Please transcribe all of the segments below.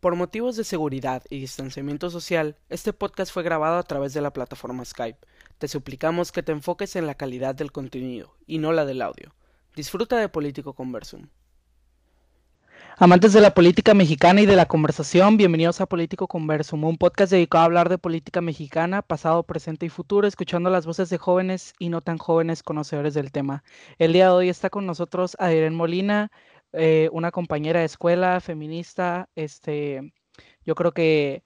Por motivos de seguridad y distanciamiento social, este podcast fue grabado a través de la plataforma Skype. Te suplicamos que te enfoques en la calidad del contenido y no la del audio. Disfruta de Político Conversum. Amantes de la política mexicana y de la conversación, bienvenidos a Político Conversum, un podcast dedicado a hablar de política mexicana, pasado, presente y futuro, escuchando las voces de jóvenes y no tan jóvenes conocedores del tema. El día de hoy está con nosotros Adrián Molina, eh, una compañera de escuela feminista, este, yo creo que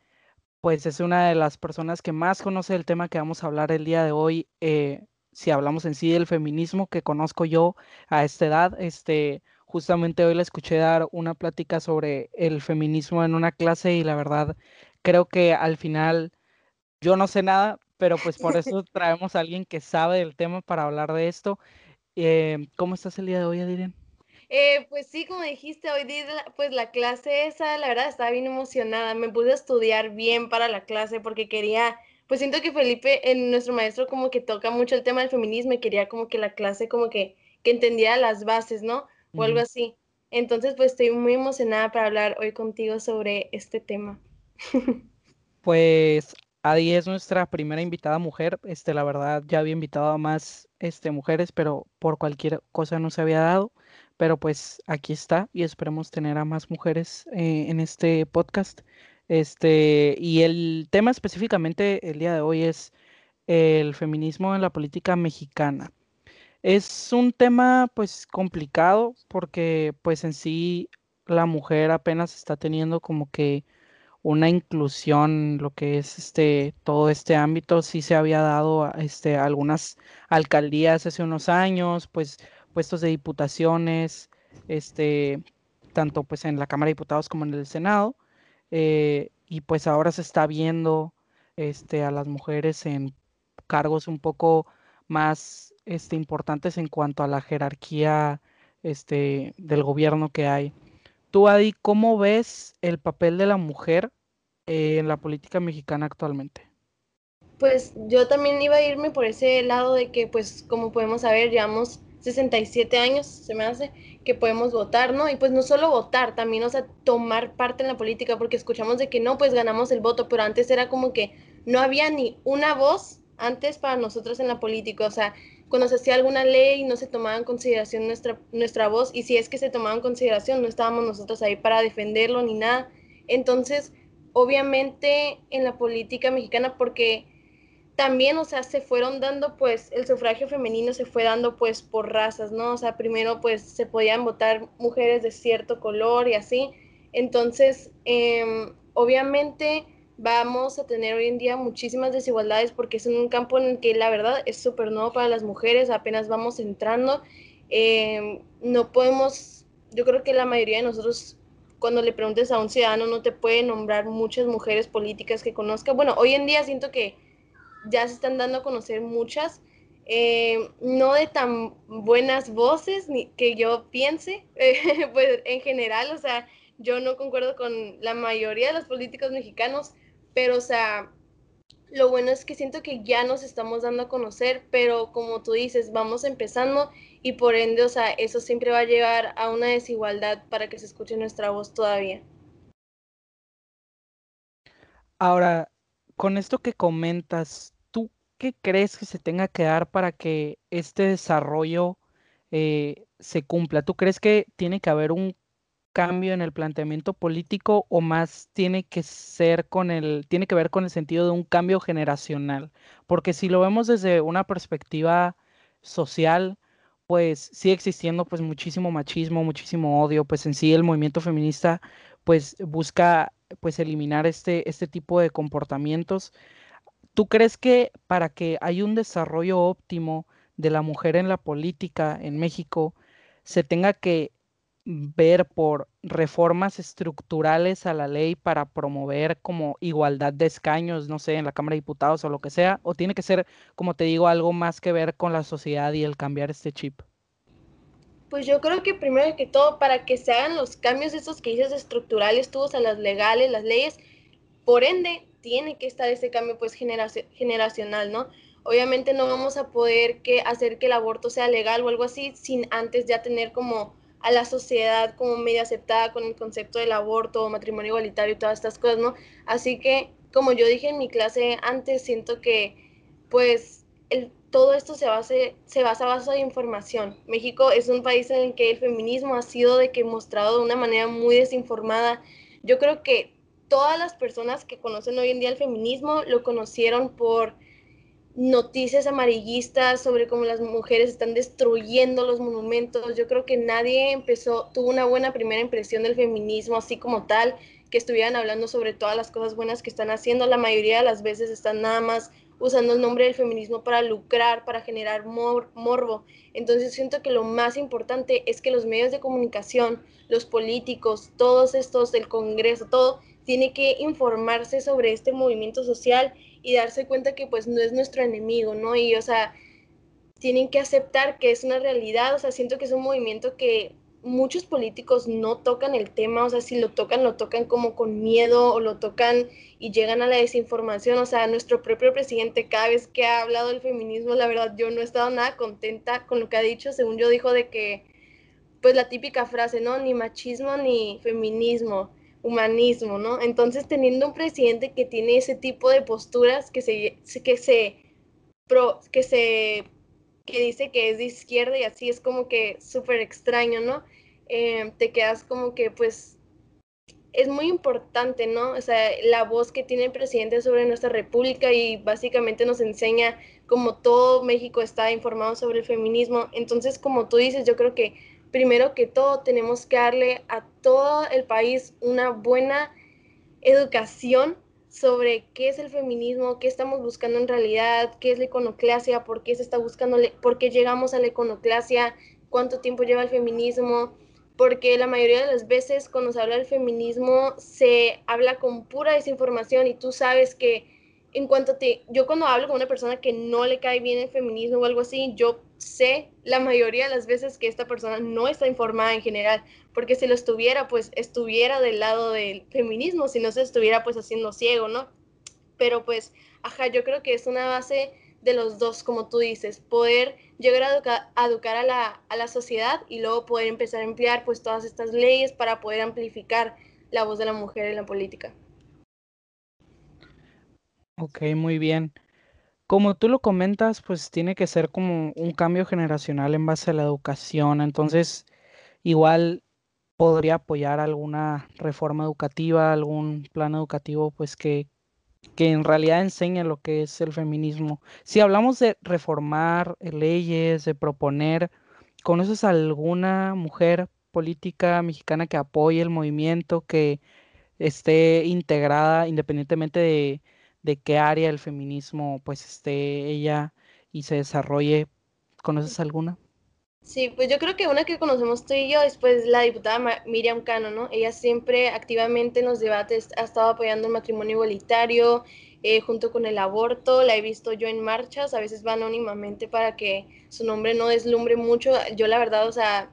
pues es una de las personas que más conoce el tema que vamos a hablar el día de hoy, eh, si hablamos en sí del feminismo que conozco yo a esta edad, este, justamente hoy le escuché dar una plática sobre el feminismo en una clase y la verdad creo que al final yo no sé nada, pero pues por eso traemos a alguien que sabe del tema para hablar de esto. Eh, ¿Cómo estás el día de hoy, Adrián? Eh, pues sí, como dijiste, hoy día pues la clase esa, la verdad estaba bien emocionada. Me pude estudiar bien para la clase porque quería, pues siento que Felipe, en nuestro maestro, como que toca mucho el tema del feminismo y quería como que la clase como que, que entendiera las bases, ¿no? O algo así. Entonces, pues estoy muy emocionada para hablar hoy contigo sobre este tema. Pues Adi es nuestra primera invitada mujer. Este, la verdad, ya había invitado a más este, mujeres, pero por cualquier cosa no se había dado pero pues aquí está y esperemos tener a más mujeres eh, en este podcast. Este, y el tema específicamente el día de hoy es el feminismo en la política mexicana. Es un tema pues complicado porque pues en sí la mujer apenas está teniendo como que una inclusión lo que es este todo este ámbito sí se había dado a este algunas alcaldías hace unos años pues puestos de diputaciones, este, tanto pues en la Cámara de Diputados como en el Senado, eh, y pues ahora se está viendo este, a las mujeres en cargos un poco más este, importantes en cuanto a la jerarquía este, del gobierno que hay. Tú, Adi, ¿cómo ves el papel de la mujer eh, en la política mexicana actualmente? Pues yo también iba a irme por ese lado de que, pues como podemos saber, llevamos 67 años, se me hace, que podemos votar, ¿no? Y pues no solo votar, también, o sea, tomar parte en la política, porque escuchamos de que no, pues ganamos el voto, pero antes era como que no había ni una voz antes para nosotros en la política, o sea, cuando se hacía alguna ley no se tomaba en consideración nuestra, nuestra voz, y si es que se tomaba en consideración, no estábamos nosotros ahí para defenderlo ni nada. Entonces, obviamente en la política mexicana, porque también, o sea, se fueron dando, pues, el sufragio femenino se fue dando, pues, por razas, ¿no? O sea, primero, pues, se podían votar mujeres de cierto color y así. Entonces, em, obviamente vamos a tener hoy en día muchísimas desigualdades porque es un campo en el que la verdad es súper nuevo para las mujeres, apenas vamos entrando. Em, no podemos, yo creo que la mayoría de nosotros cuando le preguntes a un ciudadano no te puede nombrar muchas mujeres políticas que conozca. Bueno, hoy en día siento que ya se están dando a conocer muchas, eh, no de tan buenas voces ni que yo piense, pues en general, o sea, yo no concuerdo con la mayoría de los políticos mexicanos, pero o sea, lo bueno es que siento que ya nos estamos dando a conocer, pero como tú dices, vamos empezando y por ende, o sea, eso siempre va a llevar a una desigualdad para que se escuche nuestra voz todavía. Ahora, con esto que comentas, ¿tú qué crees que se tenga que dar para que este desarrollo eh, se cumpla? ¿Tú crees que tiene que haber un cambio en el planteamiento político o más tiene que ser con el, tiene que ver con el sentido de un cambio generacional? Porque si lo vemos desde una perspectiva social, pues sigue existiendo pues muchísimo machismo, muchísimo odio, pues en sí el movimiento feminista pues busca pues eliminar este, este tipo de comportamientos. ¿Tú crees que para que haya un desarrollo óptimo de la mujer en la política en México, se tenga que ver por reformas estructurales a la ley para promover como igualdad de escaños, no sé, en la Cámara de Diputados o lo que sea, o tiene que ser, como te digo, algo más que ver con la sociedad y el cambiar este chip? Pues yo creo que primero que todo, para que se hagan los cambios esos que dices estructurales, todos a las legales, las leyes, por ende, tiene que estar ese cambio pues generacional, ¿no? Obviamente no vamos a poder que hacer que el aborto sea legal o algo así sin antes ya tener como a la sociedad como medio aceptada con el concepto del aborto, matrimonio igualitario y todas estas cosas, ¿no? Así que, como yo dije en mi clase antes, siento que pues el, todo esto se, base, se basa base de información. México es un país en el que el feminismo ha sido de que mostrado de una manera muy desinformada. Yo creo que todas las personas que conocen hoy en día el feminismo lo conocieron por noticias amarillistas sobre cómo las mujeres están destruyendo los monumentos. Yo creo que nadie empezó, tuvo una buena primera impresión del feminismo así como tal, que estuvieran hablando sobre todas las cosas buenas que están haciendo. La mayoría de las veces están nada más usando el nombre del feminismo para lucrar, para generar morbo. Entonces siento que lo más importante es que los medios de comunicación, los políticos, todos estos del Congreso, todo, tiene que informarse sobre este movimiento social y darse cuenta que pues no es nuestro enemigo, ¿no? Y o sea, tienen que aceptar que es una realidad, o sea, siento que es un movimiento que muchos políticos no tocan el tema, o sea, si lo tocan, lo tocan como con miedo o lo tocan y llegan a la desinformación, o sea, nuestro propio presidente cada vez que ha hablado del feminismo, la verdad yo no he estado nada contenta con lo que ha dicho, según yo dijo de que, pues la típica frase, ¿no? Ni machismo ni feminismo humanismo, ¿no? Entonces, teniendo un presidente que tiene ese tipo de posturas, que se, que se, que se, que dice que es de izquierda y así es como que súper extraño, ¿no? Eh, te quedas como que, pues, es muy importante, ¿no? O sea, la voz que tiene el presidente sobre nuestra república y básicamente nos enseña como todo México está informado sobre el feminismo. Entonces, como tú dices, yo creo que primero que todo tenemos que darle a todo el país una buena educación sobre qué es el feminismo, qué estamos buscando en realidad, qué es la iconoclasia, por qué se está buscando, por qué llegamos a la iconoclasia, cuánto tiempo lleva el feminismo, porque la mayoría de las veces cuando se habla del feminismo se habla con pura desinformación y tú sabes que en cuanto te, yo cuando hablo con una persona que no le cae bien el feminismo o algo así, yo sé la mayoría de las veces que esta persona no está informada en general, porque si lo estuviera, pues estuviera del lado del feminismo, si no se estuviera pues haciendo ciego, ¿no? Pero pues, ajá, yo creo que es una base de los dos, como tú dices, poder llegar a educar, a, la, a la sociedad y luego poder empezar a emplear pues todas estas leyes para poder amplificar la voz de la mujer en la política. Ok, muy bien. Como tú lo comentas, pues tiene que ser como un cambio generacional en base a la educación. Entonces, igual podría apoyar alguna reforma educativa, algún plan educativo, pues que, que en realidad enseñe lo que es el feminismo. Si hablamos de reformar leyes, de proponer, ¿conoces alguna mujer política mexicana que apoye el movimiento, que esté integrada independientemente de de qué área del feminismo pues esté ella y se desarrolle. ¿Conoces alguna? Sí, pues yo creo que una que conocemos tú y yo es pues la diputada Miriam Cano, ¿no? Ella siempre activamente en los debates ha estado apoyando el matrimonio igualitario, eh, junto con el aborto, la he visto yo en marchas, a veces va anónimamente para que su nombre no deslumbre mucho. Yo la verdad, o sea,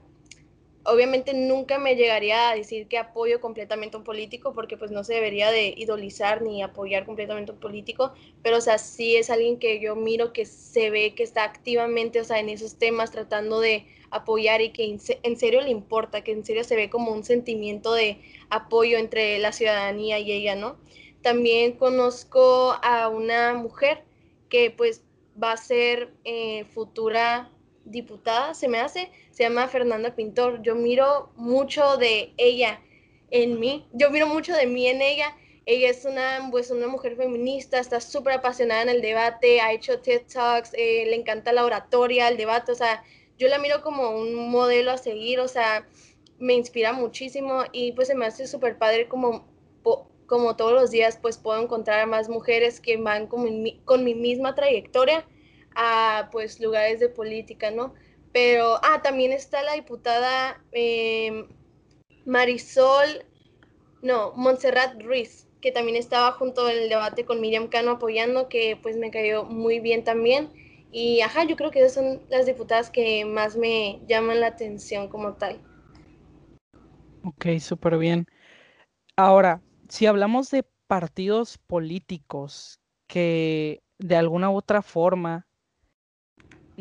obviamente nunca me llegaría a decir que apoyo completamente a un político porque pues no se debería de idolizar ni apoyar completamente a un político, pero o sea, sí es alguien que yo miro que se ve que está activamente, o sea, en esos temas tratando de apoyar y que en serio le importa, que en serio se ve como un sentimiento de apoyo entre la ciudadanía y ella, ¿no? También conozco a una mujer que pues va a ser eh, futura diputada, se me hace, se llama Fernanda Pintor. Yo miro mucho de ella en mí, yo miro mucho de mí en ella. Ella es una, pues, una mujer feminista, está súper apasionada en el debate, ha hecho TED Talks, eh, le encanta la oratoria, el debate, o sea, yo la miro como un modelo a seguir, o sea, me inspira muchísimo y pues se me hace súper padre como, como todos los días pues puedo encontrar a más mujeres que van con mi misma trayectoria a pues lugares de política, ¿no? Pero, ah, también está la diputada em, Marisol, no, Montserrat Ruiz, que también estaba junto el debate con Miriam Cano apoyando, que pues me cayó muy bien también. Y ajá, yo creo que esas son las diputadas que más me llaman la atención como tal. Ok, súper bien. Ahora, si hablamos de partidos políticos que de alguna u otra forma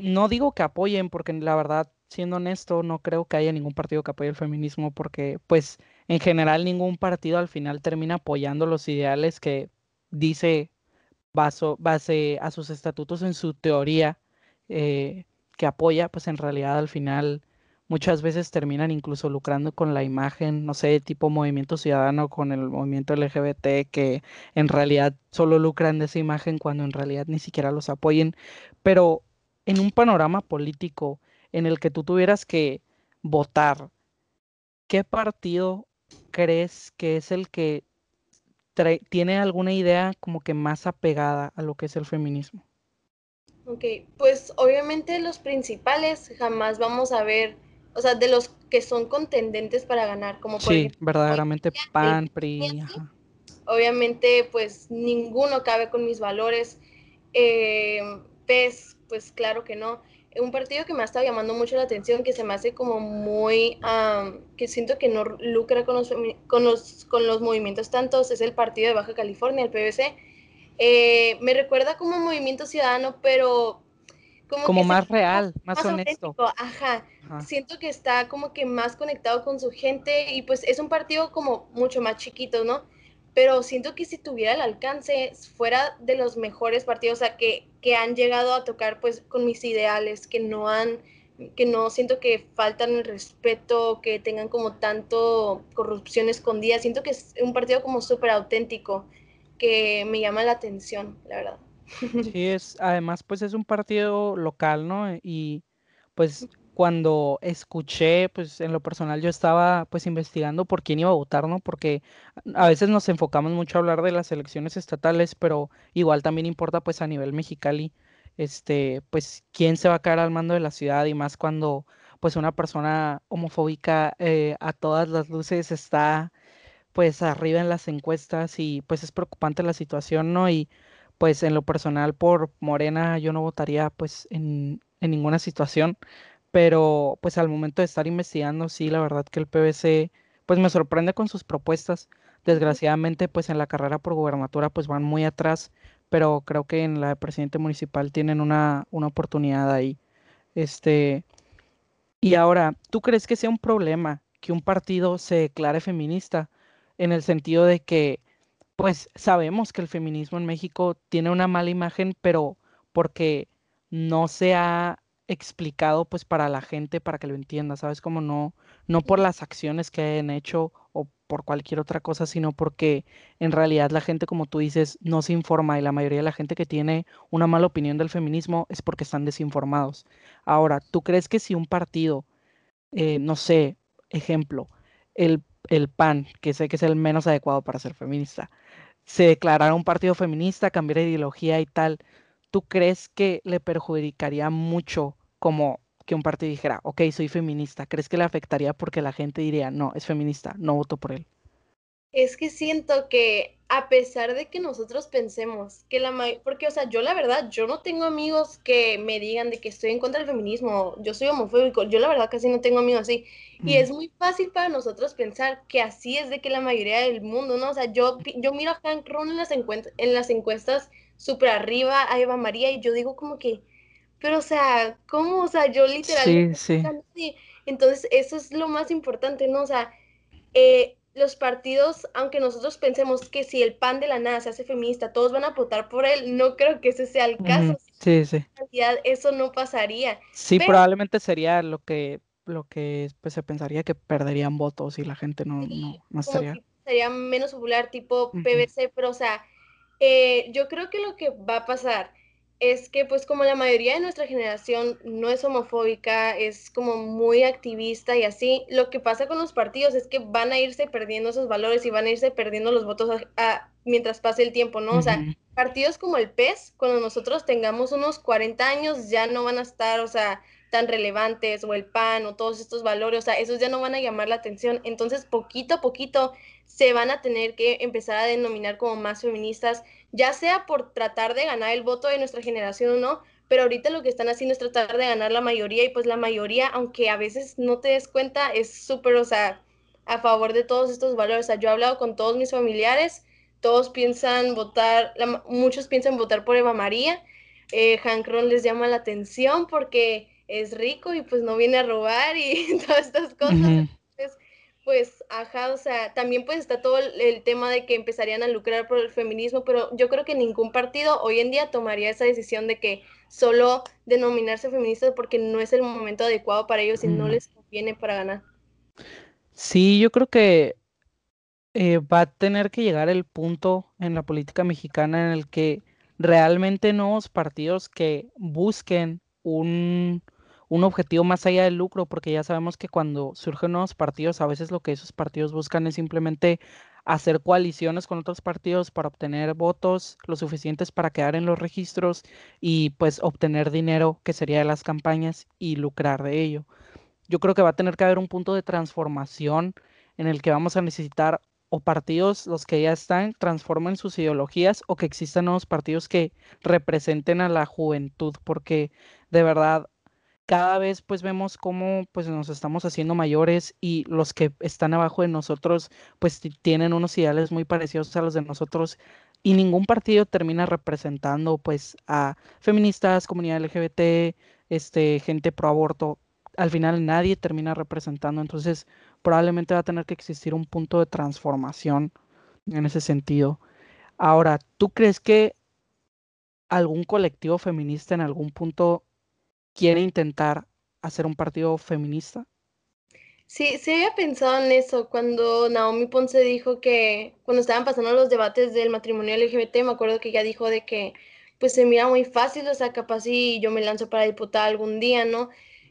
no digo que apoyen, porque la verdad siendo honesto, no creo que haya ningún partido que apoye el feminismo porque, pues, en general ningún partido al final termina apoyando los ideales que dice base a sus estatutos en su teoría eh, que apoya, pues en realidad al final muchas veces terminan incluso lucrando con la imagen, no sé, tipo movimiento ciudadano con el movimiento LGBT, que en realidad solo lucran de esa imagen cuando en realidad ni siquiera los apoyen. Pero en un panorama político en el que tú tuvieras que votar, ¿qué partido crees que es el que tiene alguna idea como que más apegada a lo que es el feminismo? Ok, pues obviamente los principales jamás vamos a ver, o sea, de los que son contendentes para ganar, como por sí, verdaderamente PAN, PRI. Obviamente, pues ninguno cabe con mis valores. Eh, PES, pues claro que no un partido que me ha estado llamando mucho la atención, que se me hace como muy, que siento que no lucra con los, con los, con los movimientos tantos, es el partido de Baja California, el PBC. Eh, me recuerda como un movimiento ciudadano, pero como, más real, más, honesto. Ajá. Siento que está como que más conectado con su gente y pues es un partido como mucho más chiquito, ¿no? Pero siento que si tuviera el alcance, fuera de los mejores partidos, o sea, que, que han llegado a tocar pues con mis ideales, que no han, que no siento que faltan el respeto, que tengan como tanto corrupción escondida, siento que es un partido como súper auténtico, que me llama la atención, la verdad. Sí, es, además pues es un partido local, ¿no? Y pues cuando escuché, pues en lo personal yo estaba pues investigando por quién iba a votar, ¿no? Porque a veces nos enfocamos mucho a hablar de las elecciones estatales, pero igual también importa pues a nivel mexicali, este, pues quién se va a quedar al mando de la ciudad y más cuando pues una persona homofóbica eh, a todas las luces está pues arriba en las encuestas y pues es preocupante la situación, ¿no? Y pues en lo personal por Morena yo no votaría pues en ninguna situación pero pues al momento de estar investigando, sí, la verdad que el PBC pues me sorprende con sus propuestas. Desgraciadamente pues en la carrera por gubernatura pues van muy atrás, pero creo que en la de presidente municipal tienen una, una oportunidad ahí. Este, y ahora, ¿tú crees que sea un problema que un partido se declare feminista en el sentido de que pues sabemos que el feminismo en México tiene una mala imagen, pero porque no se ha explicado pues para la gente para que lo entienda, ¿sabes? Como no, no por las acciones que hayan hecho o por cualquier otra cosa, sino porque en realidad la gente, como tú dices, no se informa y la mayoría de la gente que tiene una mala opinión del feminismo es porque están desinformados. Ahora, ¿tú crees que si un partido, eh, no sé, ejemplo, el, el PAN, que sé que es el menos adecuado para ser feminista, se declarara un partido feminista, cambiara de ideología y tal, ¿tú crees que le perjudicaría mucho como que un partido dijera, ok, soy feminista, ¿crees que le afectaría porque la gente diría, no, es feminista, no voto por él? Es que siento que a pesar de que nosotros pensemos que la porque o sea, yo la verdad, yo no tengo amigos que me digan de que estoy en contra del feminismo, yo soy homofóbico, yo la verdad casi no tengo amigos así. Y es muy fácil para nosotros pensar que así es de que la mayoría del mundo, ¿no? O sea, yo, yo miro a Hank Ron en las, en las encuestas súper arriba, a Eva María, y yo digo como que, pero, o sea, ¿cómo? O sea, yo literalmente... Sí, sí. Entonces, eso es lo más importante, ¿no? O sea, eh, los partidos, aunque nosotros pensemos que si el PAN de la nada se hace feminista, todos van a votar por él, no creo que ese sea el caso. Sí, sí. En realidad, eso no pasaría. Sí, probablemente sería lo que lo que pues, se pensaría que perderían votos y la gente no, no, estaría. Sería menos popular, tipo PVC, pero o sea, eh, yo creo que lo que va a pasar es que pues como la mayoría de nuestra generación no es homofóbica, es como muy activista y así, lo que pasa con los partidos es que van a irse perdiendo esos valores y van a irse perdiendo los votos mientras pase el tiempo, ¿no? O sea, partidos como el PES, cuando nosotros tengamos unos 40 años, ya no van a estar, o sea, tan relevantes, o el PAN, o todos estos valores, o sea, esos ya no van a llamar la atención. Entonces, poquito a poquito se van a tener que empezar a denominar como más feministas ya sea por tratar de ganar el voto de nuestra generación o no, pero ahorita lo que están haciendo es tratar de ganar la mayoría y pues la mayoría, aunque a veces no te des cuenta, es súper, o sea, a favor de todos estos valores. O sea, yo he hablado con todos mis familiares, todos piensan votar, muchos piensan votar por Eva María, eh, Hank les llama la atención porque es rico y pues no viene a robar y todas estas cosas. Pues, ajá, o sea, también pues está todo el, tema de que empezarían a lucrar por el feminismo, pero yo creo que ningún partido hoy en día tomaría esa decisión de que solo denominarse feministas porque no es el momento adecuado para ellos y no les conviene para ganar. Sí, yo creo que eh, va a tener que llegar el punto en la política mexicana en el que realmente nuevos partidos que busquen un, un objetivo más allá del lucro, porque ya sabemos que cuando surgen nuevos partidos, a veces lo que esos partidos buscan es simplemente hacer coaliciones con otros partidos para obtener votos lo suficientes para quedar en los registros y pues obtener dinero que sería de las campañas y lucrar de ello. Yo creo que va a tener que haber un punto de transformación en el que vamos a necesitar o partidos, los que ya están, transformen sus ideologías o que existan nuevos partidos que representen a la juventud, porque de verdad cada vez pues vemos cómo pues nos estamos haciendo mayores y los que están abajo de nosotros pues tienen unos ideales muy parecidos a los de nosotros y ningún partido termina representando pues a feministas, comunidad LGBT, este gente pro aborto. Al final nadie termina representando, entonces probablemente va a tener que existir un punto de transformación en ese sentido. Ahora, ¿tú crees que algún colectivo feminista en algún punto quiere intentar hacer un partido feminista? Sí, sí había pensado en eso cuando Naomi Ponce dijo que cuando estaban pasando los debates del matrimonio LGBT, me acuerdo que ella dijo de que pues se mira muy fácil, o sea, capaz si yo me lanzo para diputada algún día, ¿no?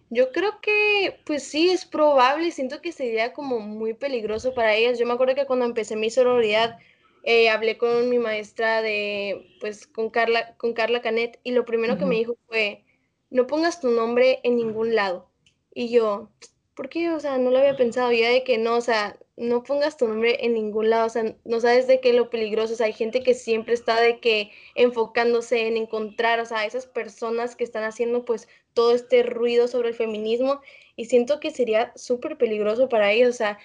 Yo creo que pues sí, es probable, siento que sería como muy peligroso para ellas. Yo me acuerdo que cuando empecé mi sororidad, eh, hablé con mi maestra de, pues, con Carla, con Carla Canet, y lo primero que me dijo fue, no pongas tu nombre en ningún lado. Y yo, ¿por qué? O sea, no lo había pensado. Ya de que no, o sea, no pongas tu nombre en ningún lado, o sea, no sabes de qué lo peligroso, o hay gente que siempre está de que enfocándose en encontrar, o sea, esas personas que están haciendo pues todo este ruido sobre el feminismo. Y siento que sería súper peligroso para ellos, o sea,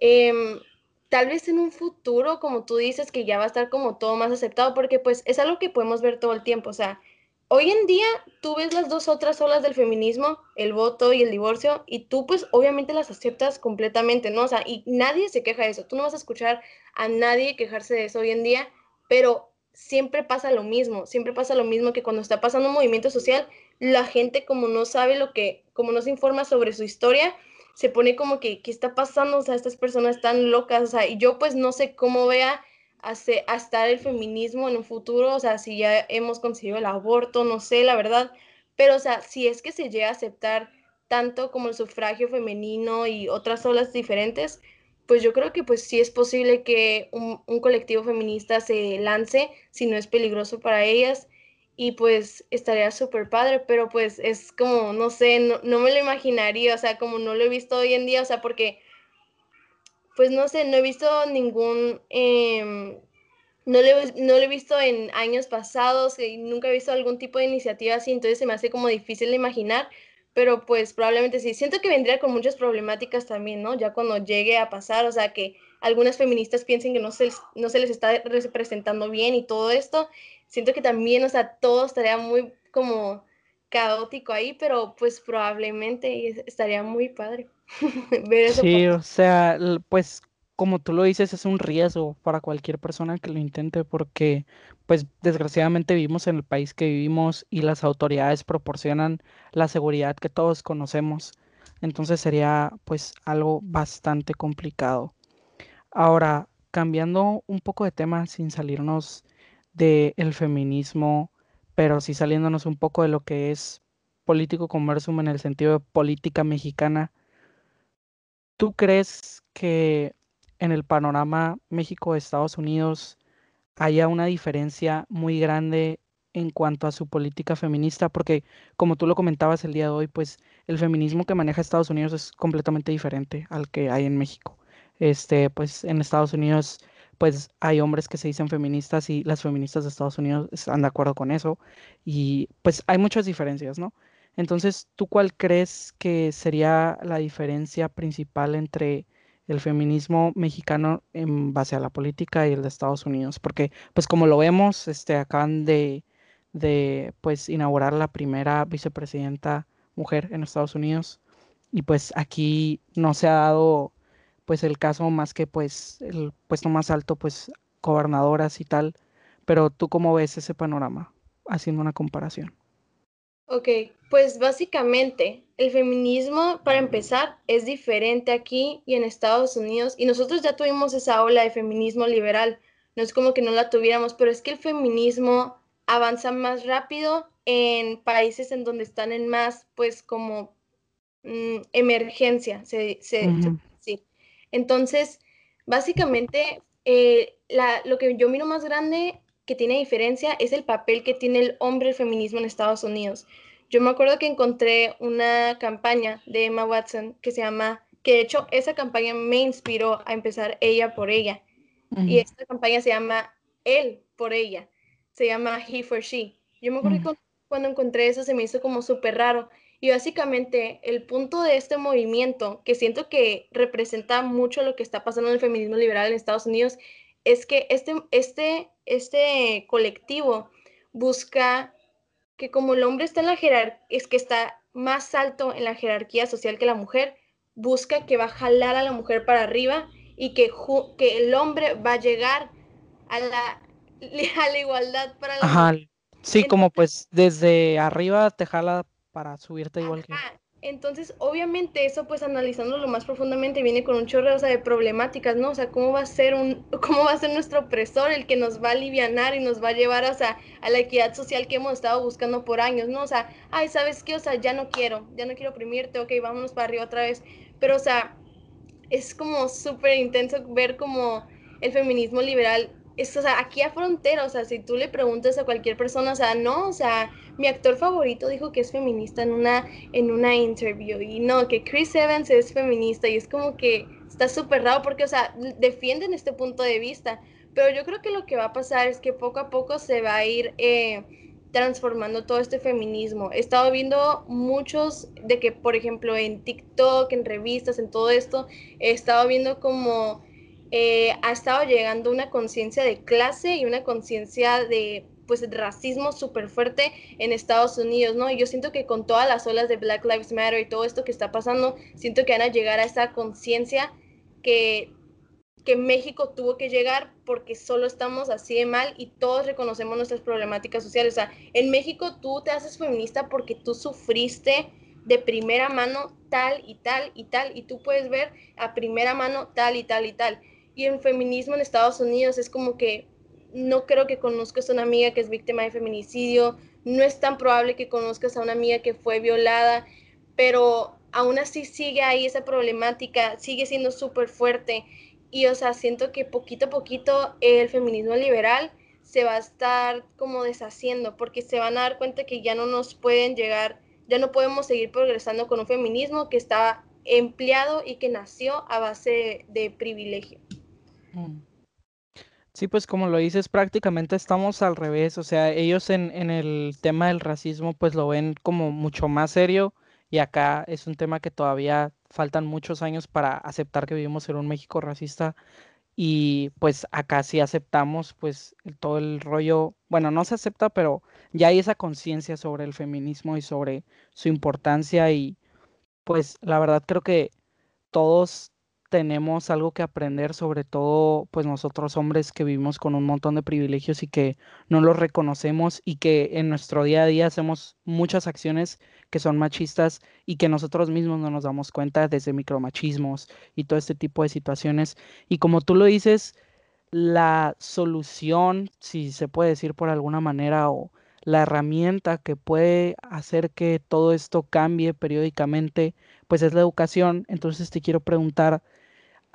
em, tal vez en un futuro, como tú dices, que ya va a estar como todo más aceptado, porque pues es algo que podemos ver todo el tiempo, o sea, hoy en día tú ves las dos otras olas del feminismo, el voto y el divorcio, y tú pues obviamente las aceptas completamente, ¿no? O sea, y nadie se queja de eso. Tú no vas a escuchar a nadie quejarse de eso hoy en día, pero siempre pasa lo mismo, siempre pasa lo mismo que cuando está pasando un movimiento social, la gente como no sabe lo que, como no se informa sobre su historia, se pone como que, ¿qué está pasando? O sea, estas personas están locas, o sea, y yo pues no sé cómo vea a, estar el feminismo en un futuro, o sea, si ya hemos conseguido el aborto, no sé, la verdad, pero o sea, si es que se llega a aceptar tanto como el sufragio femenino y otras olas diferentes, pues yo creo que pues sí es posible que un, colectivo feminista se lance si no es peligroso para ellas y pues estaría súper padre, pero pues es como, no sé, no, no, me lo imaginaría, o sea, como no lo he visto hoy en día, o sea, porque pues no sé, no he visto ningún, em, no, le, no lo he visto en años pasados y nunca he visto algún tipo de iniciativa así, entonces se me hace como difícil de imaginar, pero pues probablemente sí. Siento que vendría con muchas problemáticas también, ¿no? Ya cuando llegue a pasar, o sea, que algunas feministas piensen que no se, no se les está representando bien y todo esto, siento que también, o sea, todo estaría muy como caótico ahí, pero pues probablemente estaría muy padre. Sí, o sea, pues como tú lo dices, es un riesgo para cualquier persona que lo intente porque pues desgraciadamente vivimos en el país que vivimos y las autoridades proporcionan la seguridad que todos conocemos. Entonces sería pues algo bastante complicado. Ahora, cambiando un poco de tema sin salirnos del feminismo, pero sí saliéndonos un poco de lo que es político conversum en el sentido de política mexicana, ¿Tú crees que en el panorama México-Estados Unidos haya una diferencia muy grande en cuanto a su política feminista? Porque como tú lo comentabas el día de hoy, pues el feminismo que maneja Estados Unidos es completamente diferente al que hay en México. Este, pues en Estados Unidos pues hay hombres que se dicen feministas y las feministas de Estados Unidos están de acuerdo con eso y pues hay muchas diferencias, ¿no? Entonces, ¿tú cuál crees que sería la diferencia principal entre el feminismo mexicano en base a la política y el de Estados Unidos? Porque, pues como lo vemos, este, acaban de, de pues, inaugurar la primera vicepresidenta mujer en Estados Unidos. Y pues aquí no se ha dado pues el caso más que pues el puesto más alto, pues gobernadoras y tal. Pero tú cómo ves ese panorama, haciendo una comparación. Ok, pues básicamente el feminismo, para empezar, es diferente aquí y en Estados Unidos. Y nosotros ya tuvimos esa ola de feminismo liberal. No es como que no la tuviéramos, pero es que el feminismo avanza más rápido en países en donde están en más, pues, como mm, emergencia, se. Entonces, básicamente, eh, la, lo que yo miro más grande que tiene diferencia es el papel que tiene el hombre el feminismo en Estados Unidos. Yo me acuerdo que encontré una campaña de Emma Watson que se llama, que de hecho esa campaña me inspiró a empezar ella por ella. Y esta campaña se llama Él por ella. Se llama He for She. Yo me acuerdo que cuando encontré eso se me hizo como súper raro. Y básicamente el punto de este movimiento, que siento que representa mucho lo que está pasando en el feminismo liberal en Estados Unidos, es que este, este, este colectivo busca que como el hombre está en la jerarquía, es que está más alto en la jerarquía social que la mujer, busca que va a jalar a la mujer para arriba y que, que el hombre va a llegar a la, a la igualdad para la Ajá. Sí, como pues desde arriba te jala para subirte igual que... Entonces, obviamente eso pues analizándolo más profundamente viene con un chorro de problemáticas, ¿no? O sea, ¿cómo va a ser un cómo va a ser nuestro opresor el que nos va a alivianar y nos va a llevar o sea, a la equidad social que hemos estado buscando por años, ¿no? O sea, ay, ¿sabes qué? O sea, ya no quiero, ya no quiero oprimirte, ok, vámonos para arriba otra vez. Pero, o sea, es como súper intenso ver como el feminismo liberal es, o sea, aquí a frontera, o sea, si tú le preguntas a cualquier persona, o sea, no, o sea, mi actor favorito dijo que es feminista en una, en una interview y no, que Chris Evans es feminista y es como que está súper raro porque, o sea, defienden este punto de vista, pero yo creo que lo que va a pasar es que poco a poco se va a ir eh, transformando todo este feminismo. He estado viendo muchos de que, por ejemplo, en TikTok, en revistas, en todo esto, he estado viendo como eh, ha estado llegando una conciencia de clase y una conciencia de pues racismo súper fuerte en Estados Unidos, ¿no? Y yo siento que con todas las olas de Black Lives Matter y todo esto que está pasando, siento que van a llegar a esa conciencia que, que México tuvo que llegar porque solo estamos así de mal y todos reconocemos nuestras problemáticas sociales. O sea, en México tú te haces feminista porque tú sufriste de primera mano tal y tal y tal y tú puedes ver a primera mano tal y tal y tal. Y el feminismo en Estados Unidos es como que no creo que conozcas a una amiga que es víctima de feminicidio, no es tan probable que conozcas a una amiga que fue violada, pero aún así sigue ahí esa problemática, sigue siendo súper fuerte. Y o sea, siento que poquito a poquito el feminismo liberal se va a estar como deshaciendo, porque se van a dar cuenta que ya no nos pueden llegar, ya no podemos seguir progresando con un feminismo que está empleado y que nació a base de privilegio. Mm. Sí, pues como lo dices, prácticamente estamos al revés, o sea, ellos en, en, el tema del racismo pues lo ven como mucho más serio y acá es un tema que todavía faltan muchos años para aceptar que vivimos en un México racista y pues acá sí aceptamos pues todo el rollo, bueno, no se acepta, pero ya hay esa conciencia sobre el feminismo y sobre su importancia y pues la verdad creo que todos tenemos algo que aprender, sobre todo pues nosotros hombres que vivimos con un montón de privilegios y que no los reconocemos y que en nuestro día a día hacemos muchas acciones que son machistas y que nosotros mismos no nos damos cuenta desde micromachismos y todo este tipo de situaciones. Y como tú lo dices, la solución, si se puede decir por alguna manera, o la herramienta que puede hacer que todo esto cambie periódicamente, pues es la educación. Entonces te quiero preguntar,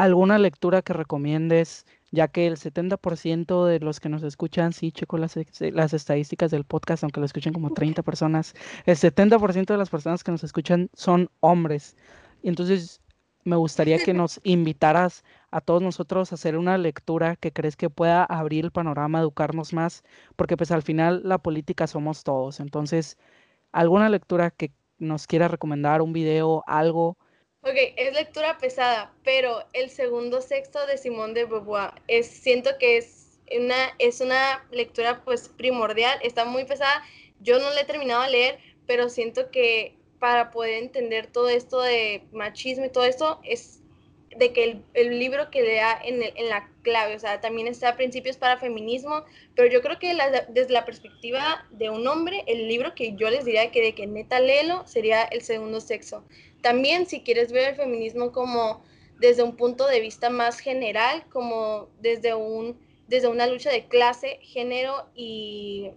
alguna lectura que recomiendes, ya que el 70% de los que nos escuchan, sí, checo las, las estadísticas del podcast, aunque lo escuchen como 30 personas, el 70% de las personas que nos escuchan son hombres. Y entonces me gustaría que nos invitaras a todos nosotros a hacer una lectura que crees que pueda abrir el panorama, educarnos más, porque pues al final la política somos todos. Entonces, alguna lectura que nos quiera recomendar, un video, algo Ok, es lectura pesada, pero el segundo sexto de Simón de Beauvoir es, siento que es una, es una lectura pues primordial, está muy pesada, yo no la he terminado de leer, pero siento que para poder entender todo esto de machismo y todo esto es de que el, libro que le da en, la clave, o sea, también está Principios para Feminismo, pero yo creo que desde la perspectiva de un hombre, el libro que yo les diría que de que neta léelo sería El Segundo Sexo. También si quieres ver el feminismo como desde un punto de vista más general, como desde, un, desde una lucha de clase, género y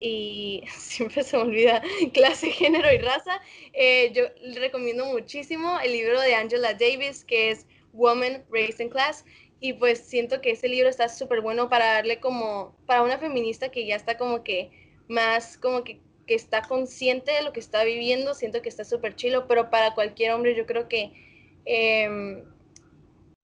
y siempre se me olvida clase, género y raza. Eh, yo recomiendo muchísimo el libro de Angela Davis, que es Woman Raised in Class. Y pues siento que ese libro está súper bueno para darle como, para una feminista que ya está como que más, como que, que está consciente de lo que está viviendo, siento que está súper chilo, pero para cualquier hombre yo creo que eh,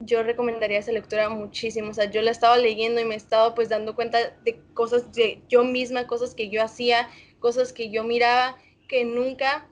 yo recomendaría esa lectura muchísimo. O sea, yo la estaba leyendo y me estaba pues dando cuenta de cosas de yo misma, cosas que yo hacía, cosas que yo miraba que nunca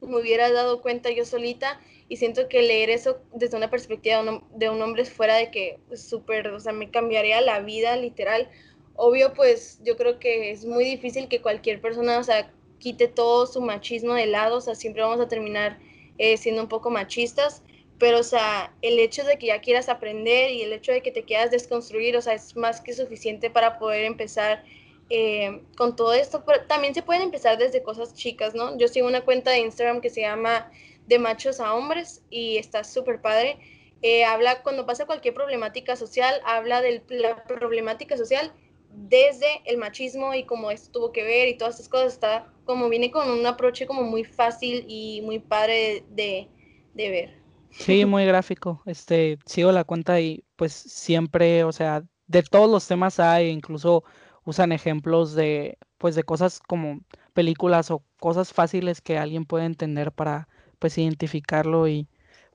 me hubiera dado cuenta yo solita. Y siento que leer eso desde una perspectiva de un, hombre fuera de que pues, súper, o sea, me cambiaría la vida literal. Obvio, pues yo creo que es muy difícil que cualquier persona, o sea, quite todo su machismo de lado, o sea, siempre vamos a terminar eh, siendo un poco machistas pero, o sea, el hecho de que ya quieras aprender y el hecho de que te quieras desconstruir, o sea, es más que suficiente para poder empezar eh, con todo esto. Pero también se pueden empezar desde cosas chicas, ¿no? Yo sigo una cuenta de Instagram que se llama De Machos a Hombres y está súper padre. Eh, habla, cuando pasa cualquier problemática social, habla de la problemática social desde el machismo y cómo esto tuvo que ver y todas esas cosas. Está como viene con un approach como muy fácil y muy padre de, de ver. Sí, muy gráfico. Este, sigo la cuenta y pues siempre, o sea, de todos los temas hay, incluso usan ejemplos de, pues de cosas como películas o cosas fáciles que alguien puede entender para, pues identificarlo y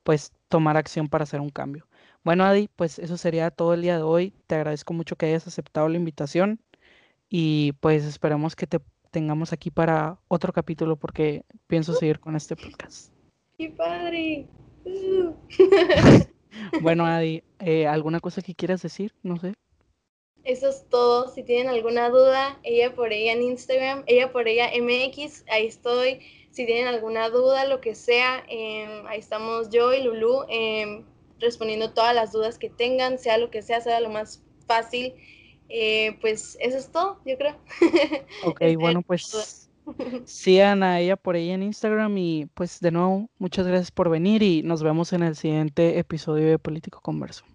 pues tomar acción para hacer un cambio. Bueno, Adi, pues eso sería todo el día de hoy. Te agradezco mucho que hayas aceptado la invitación y pues esperemos que te tengamos aquí para otro capítulo porque pienso seguir con este podcast. ¡Qué padre! bueno, Adi, eh, ¿alguna cosa que quieras decir? No sé. Eso es todo. Si tienen alguna duda, ella por ella en Instagram, ella por ella MX, ahí estoy. Si tienen alguna duda, lo que sea, em, ahí estamos yo y Lulu em, respondiendo todas las dudas que tengan, sea lo que sea, sea lo más fácil. Eh, pues eso es todo, yo creo. Ok, bueno, pues Sigan a ella por ahí en Instagram y pues de nuevo muchas gracias por venir y nos vemos en el siguiente episodio de Político Converso.